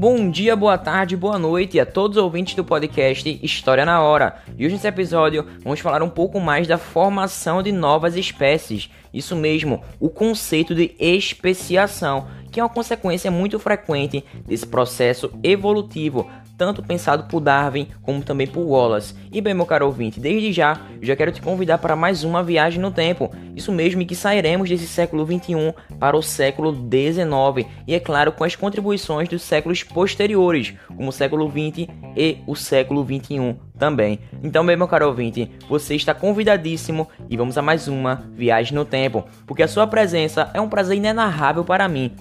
bom dia, boa tarde, boa noite a todos os ouvintes do podcast História na Hora. E hoje nesse episódio vamos falar um pouco mais da formação de novas espécies. Isso mesmo, o conceito de especiação, que é uma consequência muito frequente desse processo evolutivo, tanto pensado por Darwin como também por Wallace. E bem, meu caro ouvinte, desde já já quero te convidar para mais uma viagem no tempo. Isso mesmo, que sairemos desse século 21 para o século 19 e é claro com as contribuições dos séculos posteriores, como o século 20 e o século 21 também. Então, bem, meu caro ouvinte, você está convidadíssimo e vamos a mais uma viagem no tempo, porque a sua presença é um prazer inenarrável para mim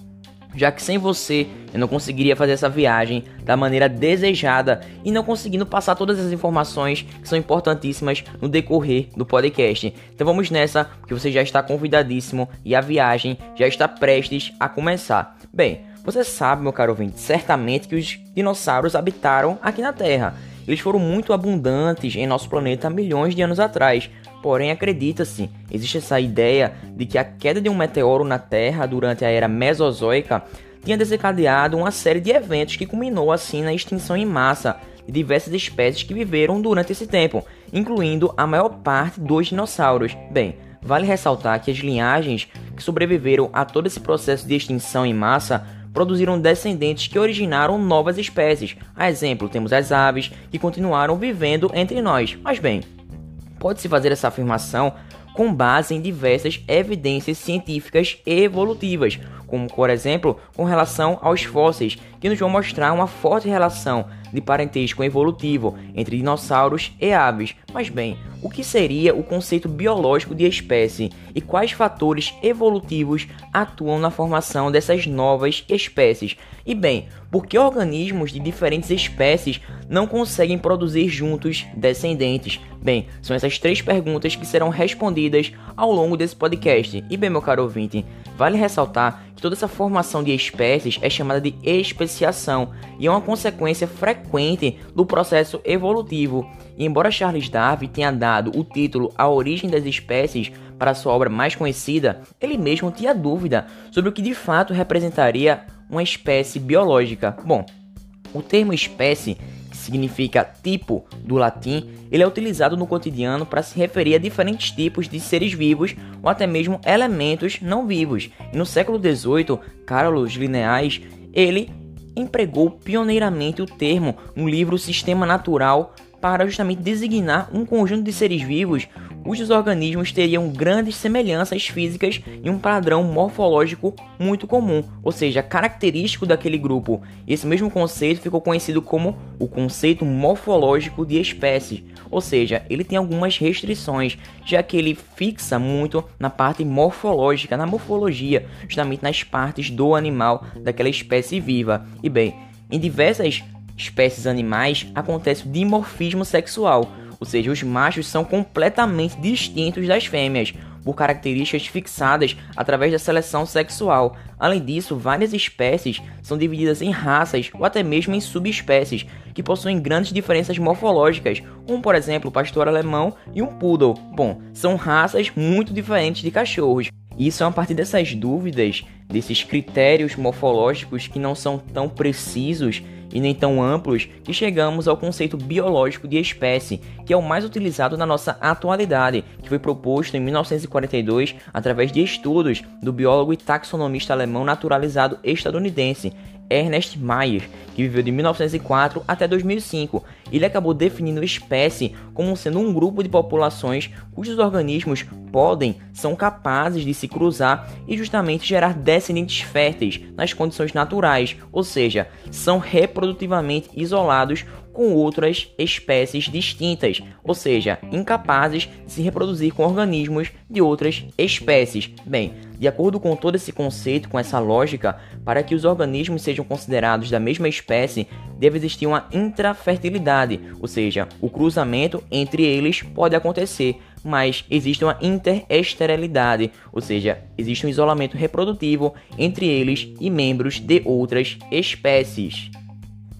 já que sem você eu não conseguiria fazer essa viagem da maneira desejada e não conseguindo passar todas as informações que são importantíssimas no decorrer do podcast. Então vamos nessa, porque você já está convidadíssimo e a viagem já está prestes a começar. Bem, você sabe, meu caro ouvinte, certamente que os dinossauros habitaram aqui na Terra. Eles foram muito abundantes em nosso planeta milhões de anos atrás, Porém, acredita-se, existe essa ideia de que a queda de um meteoro na Terra durante a era Mesozoica tinha desencadeado uma série de eventos que culminou assim na extinção em massa de diversas espécies que viveram durante esse tempo, incluindo a maior parte dos dinossauros. Bem, vale ressaltar que as linhagens que sobreviveram a todo esse processo de extinção em massa produziram descendentes que originaram novas espécies. A exemplo, temos as aves que continuaram vivendo entre nós. Mas bem, Pode-se fazer essa afirmação com base em diversas evidências científicas evolutivas, como por exemplo com relação aos fósseis, que nos vão mostrar uma forte relação de parentesco evolutivo entre dinossauros e aves. Mas bem, o que seria o conceito biológico de espécie e quais fatores evolutivos atuam na formação dessas novas espécies? E bem, por que organismos de diferentes espécies não conseguem produzir juntos descendentes? Bem, são essas três perguntas que serão respondidas ao longo desse podcast. E bem, meu caro ouvinte, vale ressaltar toda essa formação de espécies é chamada de especiação e é uma consequência frequente do processo evolutivo. E embora Charles Darwin tenha dado o título A Origem das Espécies para sua obra mais conhecida, ele mesmo tinha dúvida sobre o que de fato representaria uma espécie biológica. Bom, o termo espécie significa tipo do latim, ele é utilizado no cotidiano para se referir a diferentes tipos de seres vivos ou até mesmo elementos não vivos. E no século XVIII, Carlos Linnaeus, ele empregou pioneiramente o termo no livro Sistema Natural para justamente designar um conjunto de seres vivos cujos organismos teriam grandes semelhanças físicas e um padrão morfológico muito comum, ou seja, característico daquele grupo. Esse mesmo conceito ficou conhecido como o conceito morfológico de espécies, ou seja, ele tem algumas restrições, já que ele fixa muito na parte morfológica, na morfologia, justamente nas partes do animal daquela espécie viva. E bem, em diversas espécies animais acontece o dimorfismo sexual, ou seja, os machos são completamente distintos das fêmeas, por características fixadas através da seleção sexual. Além disso, várias espécies são divididas em raças ou até mesmo em subespécies, que possuem grandes diferenças morfológicas, como por exemplo o pastor alemão e um poodle. Bom, são raças muito diferentes de cachorros. Isso é a partir dessas dúvidas, desses critérios morfológicos que não são tão precisos e nem tão amplos que chegamos ao conceito biológico de espécie, que é o mais utilizado na nossa atualidade, que foi proposto em 1942 através de estudos do biólogo e taxonomista alemão naturalizado estadunidense Ernest Mayr, que viveu de 1904 até 2005. Ele acabou definindo espécie como sendo um grupo de populações cujos organismos podem, são capazes de se cruzar e justamente gerar descendentes férteis nas condições naturais, ou seja, são reprodutivamente isolados com outras espécies distintas, ou seja, incapazes de se reproduzir com organismos de outras espécies. Bem, de acordo com todo esse conceito, com essa lógica, para que os organismos sejam considerados da mesma espécie, deve existir uma intrafertilidade, ou seja, o cruzamento entre eles pode acontecer, mas existe uma interesterilidade, ou seja, existe um isolamento reprodutivo entre eles e membros de outras espécies.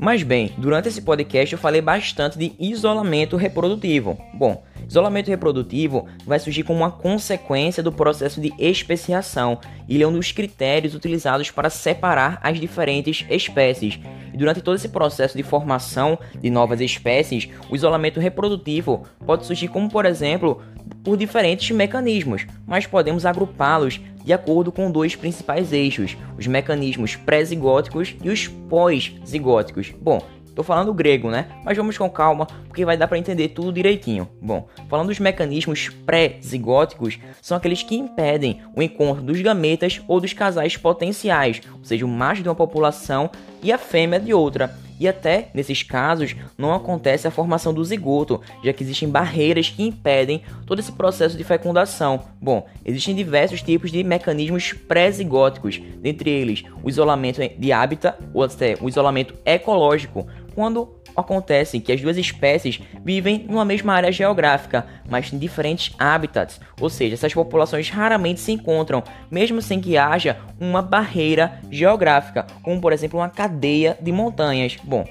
Mas bem, durante esse podcast eu falei bastante de isolamento reprodutivo. Bom, Isolamento reprodutivo vai surgir como uma consequência do processo de especiação. Ele é um dos critérios utilizados para separar as diferentes espécies. E durante todo esse processo de formação de novas espécies, o isolamento reprodutivo pode surgir como, por exemplo, por diferentes mecanismos, mas podemos agrupá-los de acordo com dois principais eixos: os mecanismos pré-zigóticos e os pós-zigóticos. Bom, Tô falando grego, né? Mas vamos com calma, porque vai dar para entender tudo direitinho. Bom, falando dos mecanismos pré-zigóticos, são aqueles que impedem o encontro dos gametas ou dos casais potenciais, ou seja, o macho de uma população e a fêmea de outra. E até nesses casos não acontece a formação do zigoto, já que existem barreiras que impedem todo esse processo de fecundação. Bom, existem diversos tipos de mecanismos pré-zigóticos, dentre eles o isolamento de hábitat ou até o isolamento ecológico, quando acontece que as duas espécies vivem numa mesma área geográfica, mas em diferentes hábitats, ou seja, essas populações raramente se encontram, mesmo sem que haja uma barreira geográfica, como por exemplo uma cadeia de montanhas. Bom,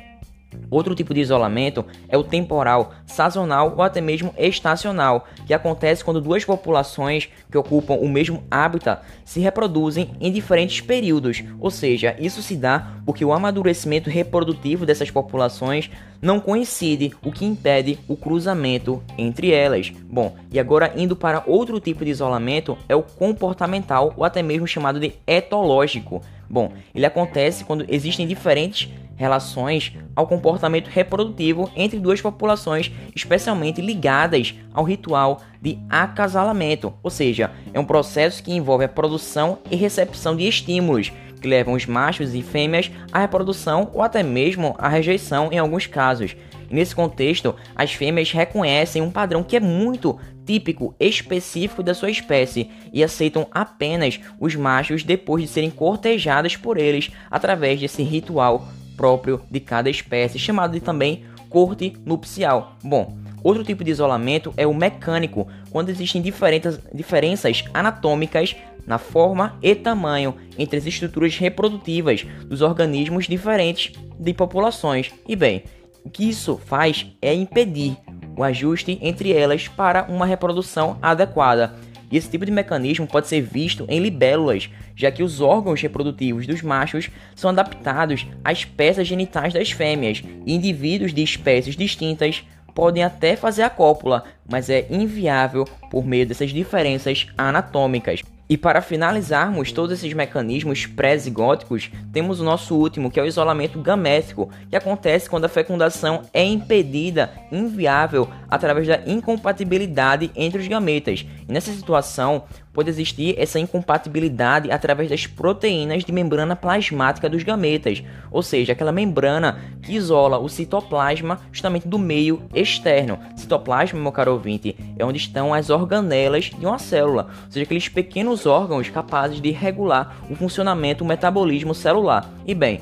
Outro tipo de isolamento é o temporal, sazonal ou até mesmo estacional, que acontece quando duas populações que ocupam o mesmo hábitat se reproduzem em diferentes períodos, ou seja, isso se dá porque o amadurecimento reprodutivo dessas populações não coincide, o que impede o cruzamento entre elas. Bom, e agora indo para outro tipo de isolamento é o comportamental ou até mesmo chamado de etológico. Bom, ele acontece quando existem diferentes relações ao comportamento reprodutivo entre duas populações, especialmente ligadas ao ritual de acasalamento, ou seja, é um processo que envolve a produção e recepção de estímulos que levam os machos e fêmeas à reprodução ou até mesmo à rejeição em alguns casos. E nesse contexto, as fêmeas reconhecem um padrão que é muito típico, específico da sua espécie e aceitam apenas os machos depois de serem cortejadas por eles através desse ritual próprio de cada espécie, chamado de também corte nupcial. Bom, outro tipo de isolamento é o mecânico, quando existem diferentes, diferenças anatômicas na forma e tamanho entre as estruturas reprodutivas dos organismos diferentes de populações. E bem, o que isso faz é impedir o ajuste entre elas para uma reprodução adequada. E esse tipo de mecanismo pode ser visto em libélulas, já que os órgãos reprodutivos dos machos são adaptados às peças genitais das fêmeas, e indivíduos de espécies distintas podem até fazer a cópula, mas é inviável por meio dessas diferenças anatômicas. E para finalizarmos todos esses mecanismos pré-zigóticos, temos o nosso último, que é o isolamento gamético, que acontece quando a fecundação é impedida, inviável, através da incompatibilidade entre os gametas. E nessa situação, pode existir essa incompatibilidade através das proteínas de membrana plasmática dos gametas, ou seja, aquela membrana que isola o citoplasma justamente do meio externo. Citoplasma, meu caro ouvinte, é onde estão as organelas de uma célula, ou seja, aqueles pequenos órgãos capazes de regular o funcionamento, o metabolismo celular. E bem,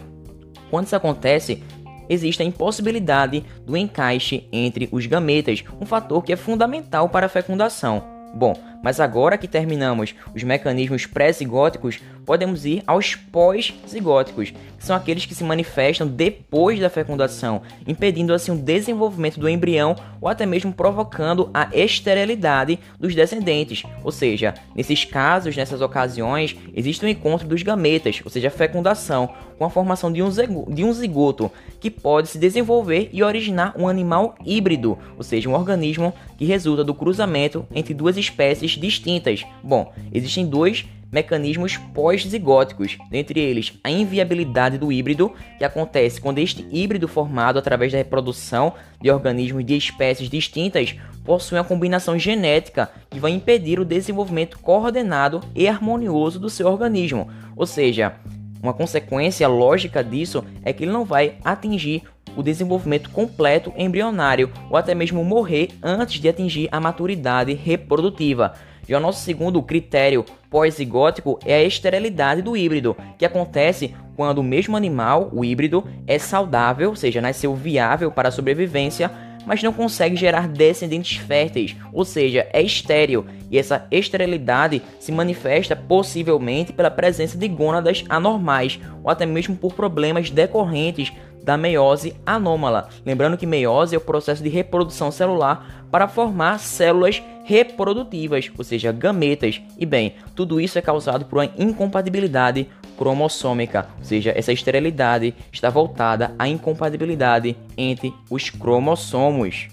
quando isso acontece, existe a impossibilidade do encaixe entre os gametas, um fator que é fundamental para a fecundação. Bom, mas agora que terminamos os mecanismos pré-zigóticos, podemos ir aos pós-zigóticos, que são aqueles que se manifestam depois da fecundação, impedindo assim o desenvolvimento do embrião ou até mesmo provocando a esterilidade dos descendentes. Ou seja, nesses casos, nessas ocasiões, existe o um encontro dos gametas, ou seja, a fecundação, com a formação de um, de um zigoto, que pode se desenvolver e originar um animal híbrido, ou seja, um organismo que resulta do cruzamento entre duas espécies distintas. Bom, existem dois mecanismos pós-zigóticos, dentre eles a inviabilidade do híbrido, que acontece quando este híbrido formado através da reprodução de organismos de espécies distintas possui uma combinação genética que vai impedir o desenvolvimento coordenado e harmonioso do seu organismo. Ou seja, uma consequência lógica disso é que ele não vai atingir o desenvolvimento completo embrionário ou até mesmo morrer antes de atingir a maturidade reprodutiva. Já o nosso segundo critério pós-zigótico é a esterilidade do híbrido, que acontece quando o mesmo animal, o híbrido, é saudável, ou seja, nasceu viável para a sobrevivência, mas não consegue gerar descendentes férteis, ou seja, é estéril, e essa esterilidade se manifesta possivelmente pela presença de gônadas anormais, ou até mesmo por problemas decorrentes da meiose anômala. Lembrando que meiose é o processo de reprodução celular para formar células reprodutivas, ou seja, gametas. E bem, tudo isso é causado por uma incompatibilidade cromossômica, ou seja, essa esterilidade está voltada à incompatibilidade entre os cromossomos.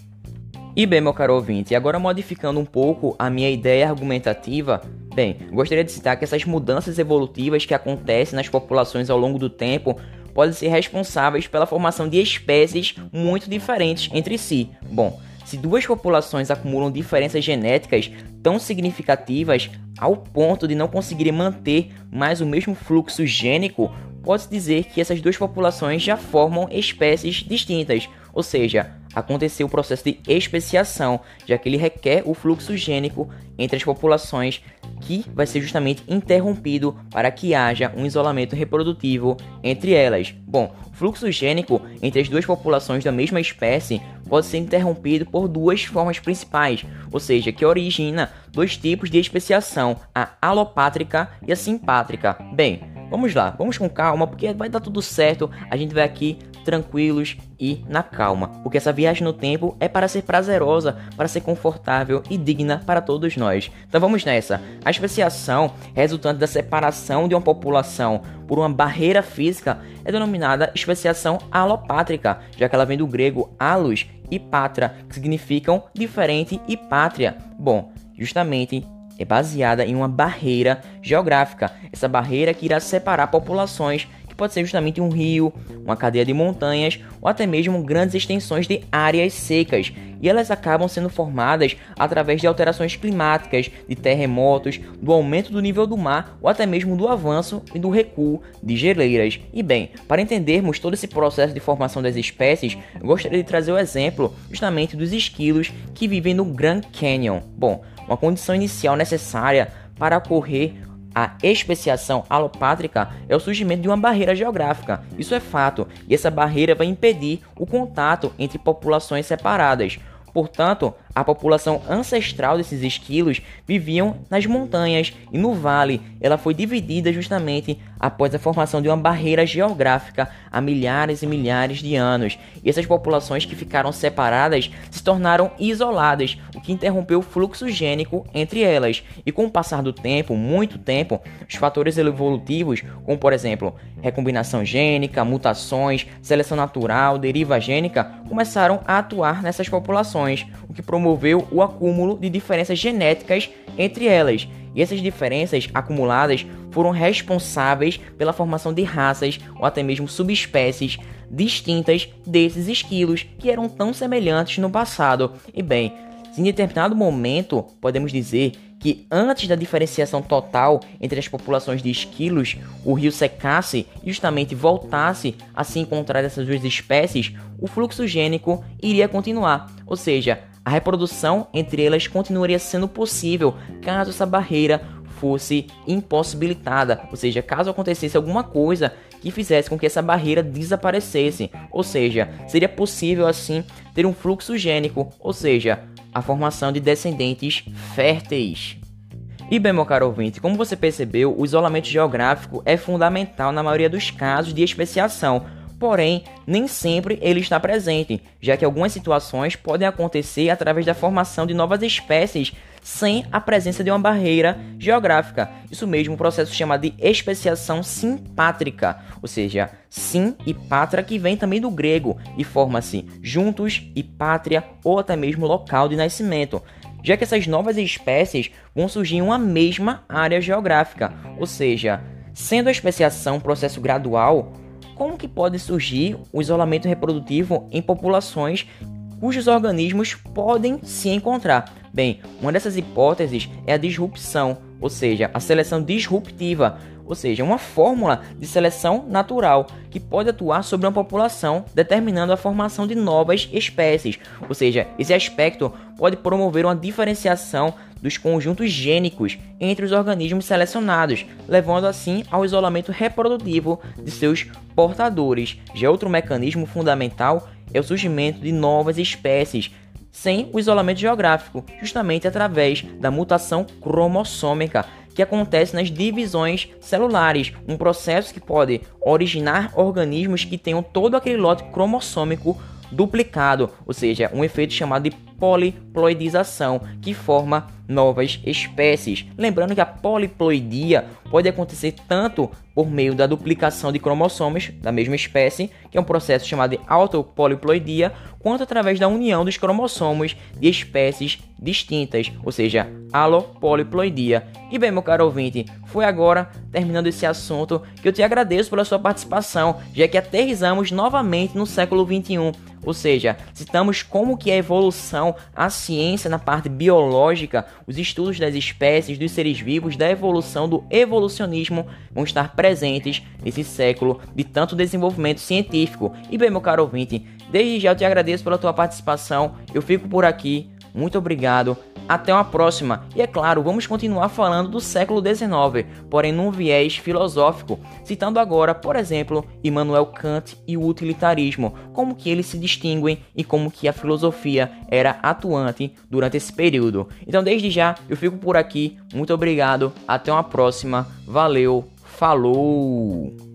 E bem, meu caro ouvinte, agora modificando um pouco a minha ideia argumentativa, bem, gostaria de citar que essas mudanças evolutivas que acontecem nas populações ao longo do tempo podem ser responsáveis pela formação de espécies muito diferentes entre si. Bom, se duas populações acumulam diferenças genéticas tão significativas ao ponto de não conseguirem manter mais o mesmo fluxo gênico, pode-se dizer que essas duas populações já formam espécies distintas, ou seja, aconteceu o processo de especiação, já que ele requer o fluxo gênico entre as populações, que vai ser justamente interrompido para que haja um isolamento reprodutivo entre elas. Bom, o fluxo gênico entre as duas populações da mesma espécie pode ser interrompido por duas formas principais, ou seja, que origina dois tipos de especiação, a alopátrica e a simpátrica. Bem, vamos lá, vamos com calma, porque vai dar tudo certo, a gente vai aqui tranquilos e na calma, porque essa viagem no tempo é para ser prazerosa, para ser confortável e digna para todos nós. Então vamos nessa. A especiação resultante da separação de uma população por uma barreira física é denominada especiação alopátrica, já que ela vem do grego alus e patra, que significam diferente e pátria. Bom, justamente é baseada em uma barreira geográfica, essa barreira que irá separar populações que pode ser justamente um rio, uma cadeia de montanhas ou até mesmo grandes extensões de áreas secas, e elas acabam sendo formadas através de alterações climáticas, de terremotos, do aumento do nível do mar ou até mesmo do avanço e do recuo de geleiras. E bem, para entendermos todo esse processo de formação das espécies, eu gostaria de trazer o exemplo justamente dos esquilos que vivem no Grand Canyon. Bom, uma condição inicial necessária para ocorrer a especiação alopátrica é o surgimento de uma barreira geográfica. Isso é fato, e essa barreira vai impedir o contato entre populações separadas. Portanto, a população ancestral desses esquilos viviam nas montanhas e no vale. Ela foi dividida justamente após a formação de uma barreira geográfica há milhares e milhares de anos. E essas populações que ficaram separadas se tornaram isoladas, o que interrompeu o fluxo gênico entre elas. E com o passar do tempo, muito tempo, os fatores evolutivos, como por exemplo, recombinação gênica, mutações, seleção natural, deriva gênica, começaram a atuar nessas populações, o que promoveu o acúmulo de diferenças genéticas entre elas. E essas diferenças acumuladas foram responsáveis pela formação de raças ou até mesmo subespécies distintas desses esquilos que eram tão semelhantes no passado. E bem, em determinado momento podemos dizer que antes da diferenciação total entre as populações de esquilos, o rio secasse e justamente voltasse a se encontrar essas duas espécies, o fluxo gênico iria continuar, ou seja, a reprodução entre elas continuaria sendo possível caso essa barreira fosse impossibilitada, ou seja, caso acontecesse alguma coisa que fizesse com que essa barreira desaparecesse, ou seja, seria possível assim ter um fluxo gênico, ou seja, a formação de descendentes férteis. E bem, meu caro ouvinte, como você percebeu, o isolamento geográfico é fundamental na maioria dos casos de especiação, porém, nem sempre ele está presente, já que algumas situações podem acontecer através da formação de novas espécies sem a presença de uma barreira geográfica. Isso mesmo, um processo chamado de especiação simpátrica, ou seja, sim e pátria que vem também do grego e forma-se juntos e pátria ou até mesmo local de nascimento já que essas novas espécies vão surgir em uma mesma área geográfica, ou seja, sendo a especiação um processo gradual, como que pode surgir o isolamento reprodutivo em populações cujos organismos podem se encontrar? Bem, uma dessas hipóteses é a disrupção, ou seja, a seleção disruptiva, ou seja, uma fórmula de seleção natural que pode atuar sobre uma população, determinando a formação de novas espécies. Ou seja, esse aspecto pode promover uma diferenciação dos conjuntos gênicos entre os organismos selecionados, levando assim ao isolamento reprodutivo de seus portadores. Já outro mecanismo fundamental é o surgimento de novas espécies sem o isolamento geográfico, justamente através da mutação cromossômica, que acontece nas divisões celulares, um processo que pode originar organismos que tenham todo aquele lote cromossômico duplicado, ou seja, um efeito chamado de poliploidização, que forma novas espécies. Lembrando que a poliploidia pode acontecer tanto por meio da duplicação de cromossomos da mesma espécie, que é um processo chamado de autopoliploidia, quanto através da união dos cromossomos de espécies distintas, ou seja, alopoliploidia. E bem, meu caro ouvinte, foi agora, terminando esse assunto, que eu te agradeço pela sua participação, já que aterrizamos novamente no século 21 ou seja, citamos como que a evolução, a ciência na parte biológica, os estudos das espécies, dos seres vivos, da evolução, do evolucionismo vão estar presentes nesse século de tanto desenvolvimento científico. E bem, meu caro ouvinte, desde já eu te agradeço pela tua participação. Eu fico por aqui. Muito obrigado. Até uma próxima. E é claro, vamos continuar falando do século XIX, porém num viés filosófico, citando agora, por exemplo, Immanuel Kant e o utilitarismo, como que eles se distinguem e como que a filosofia era atuante durante esse período. Então, desde já, eu fico por aqui. Muito obrigado. Até uma próxima. Valeu. Falou.